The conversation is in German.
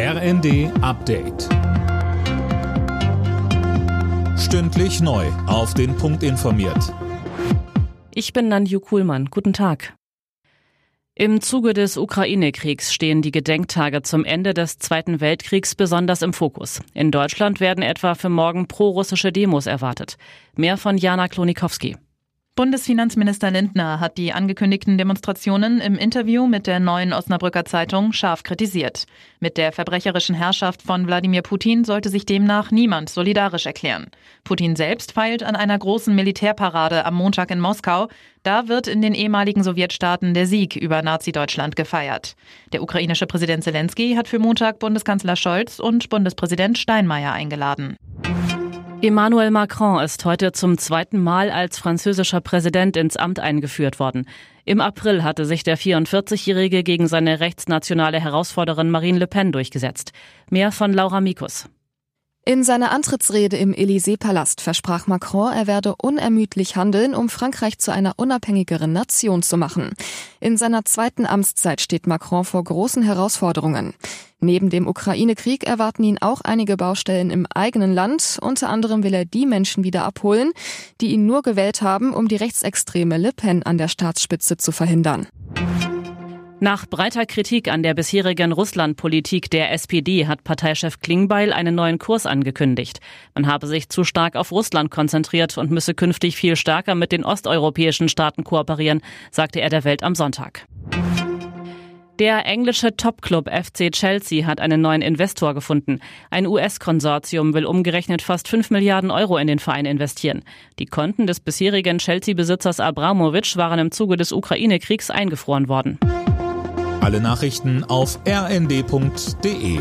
RND Update. Stündlich neu. Auf den Punkt informiert. Ich bin Nanju Kuhlmann. Guten Tag. Im Zuge des Ukraine-Kriegs stehen die Gedenktage zum Ende des Zweiten Weltkriegs besonders im Fokus. In Deutschland werden etwa für morgen pro-russische Demos erwartet. Mehr von Jana Klonikowski. Bundesfinanzminister Lindner hat die angekündigten Demonstrationen im Interview mit der neuen Osnabrücker Zeitung scharf kritisiert. Mit der verbrecherischen Herrschaft von Wladimir Putin sollte sich demnach niemand solidarisch erklären. Putin selbst feilt an einer großen Militärparade am Montag in Moskau. Da wird in den ehemaligen Sowjetstaaten der Sieg über Nazi-Deutschland gefeiert. Der ukrainische Präsident Zelensky hat für Montag Bundeskanzler Scholz und Bundespräsident Steinmeier eingeladen. Emmanuel Macron ist heute zum zweiten Mal als französischer Präsident ins Amt eingeführt worden. Im April hatte sich der 44-Jährige gegen seine rechtsnationale Herausforderin Marine Le Pen durchgesetzt. Mehr von Laura Mikus. In seiner Antrittsrede im Élysée-Palast versprach Macron, er werde unermüdlich handeln, um Frankreich zu einer unabhängigeren Nation zu machen. In seiner zweiten Amtszeit steht Macron vor großen Herausforderungen. Neben dem Ukraine-Krieg erwarten ihn auch einige Baustellen im eigenen Land. Unter anderem will er die Menschen wieder abholen, die ihn nur gewählt haben, um die rechtsextreme Le Pen an der Staatsspitze zu verhindern. Nach breiter Kritik an der bisherigen Russlandpolitik der SPD hat Parteichef Klingbeil einen neuen Kurs angekündigt. Man habe sich zu stark auf Russland konzentriert und müsse künftig viel stärker mit den osteuropäischen Staaten kooperieren, sagte er der Welt am Sonntag. Der englische Topclub FC Chelsea hat einen neuen Investor gefunden. Ein US-Konsortium will umgerechnet fast 5 Milliarden Euro in den Verein investieren. Die Konten des bisherigen Chelsea-Besitzers Abramovic waren im Zuge des Ukraine-Kriegs eingefroren worden. Alle Nachrichten auf rnd.de